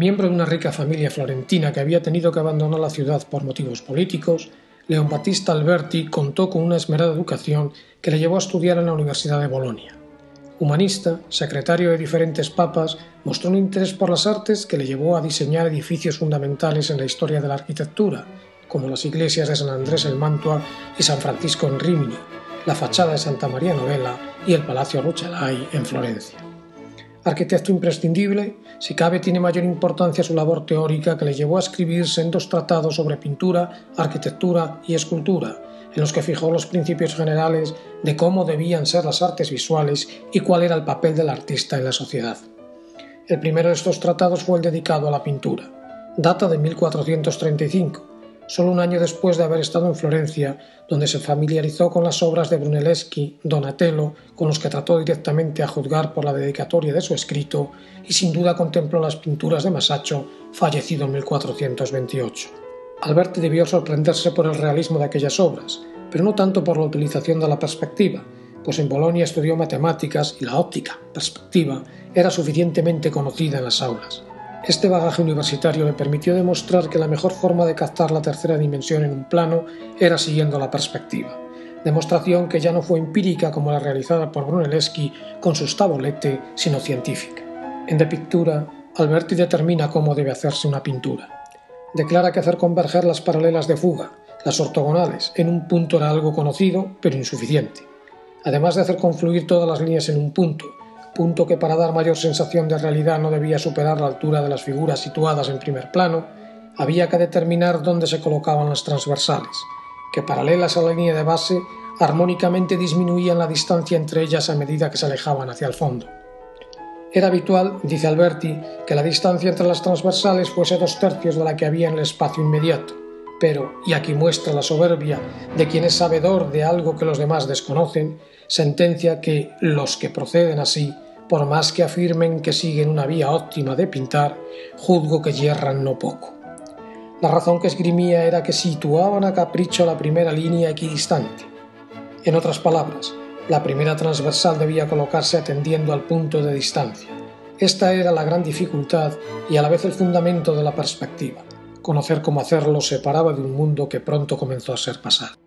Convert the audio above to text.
Miembro de una rica familia florentina que había tenido que abandonar la ciudad por motivos políticos, León Battista Alberti contó con una esmerada educación que le llevó a estudiar en la Universidad de Bolonia. Humanista, secretario de diferentes papas, mostró un interés por las artes que le llevó a diseñar edificios fundamentales en la historia de la arquitectura, como las iglesias de San Andrés en Mantua y San Francisco en Rimini, la fachada de Santa María Novella y el Palacio Rucellai en Florencia. Arquitecto imprescindible, si cabe tiene mayor importancia su labor teórica que le llevó a escribir sendos tratados sobre pintura, arquitectura y escultura, en los que fijó los principios generales de cómo debían ser las artes visuales y cuál era el papel del artista en la sociedad. El primero de estos tratados fue el dedicado a la pintura. Data de 1435 solo un año después de haber estado en Florencia, donde se familiarizó con las obras de Brunelleschi, Donatello, con los que trató directamente a juzgar por la dedicatoria de su escrito, y sin duda contempló las pinturas de Masaccio, fallecido en 1428. Alberti debió sorprenderse por el realismo de aquellas obras, pero no tanto por la utilización de la perspectiva, pues en Bolonia estudió matemáticas y la óptica, perspectiva, era suficientemente conocida en las aulas. Este bagaje universitario le permitió demostrar que la mejor forma de captar la tercera dimensión en un plano era siguiendo la perspectiva, demostración que ya no fue empírica como la realizada por Brunelleschi con sus tabolete, sino científica. En De Pictura, Alberti determina cómo debe hacerse una pintura. Declara que hacer converger las paralelas de fuga, las ortogonales, en un punto era algo conocido, pero insuficiente. Además de hacer confluir todas las líneas en un punto, punto que para dar mayor sensación de realidad no debía superar la altura de las figuras situadas en primer plano, había que determinar dónde se colocaban las transversales, que paralelas a la línea de base armónicamente disminuían la distancia entre ellas a medida que se alejaban hacia el fondo. Era habitual, dice Alberti, que la distancia entre las transversales fuese dos tercios de la que había en el espacio inmediato, pero, y aquí muestra la soberbia de quien es sabedor de algo que los demás desconocen, sentencia que los que proceden así, por más que afirmen que siguen una vía óptima de pintar, juzgo que yerran no poco. La razón que esgrimía era que situaban a capricho la primera línea equidistante. En otras palabras, la primera transversal debía colocarse atendiendo al punto de distancia. Esta era la gran dificultad y a la vez el fundamento de la perspectiva. Conocer cómo hacerlo separaba de un mundo que pronto comenzó a ser pasado.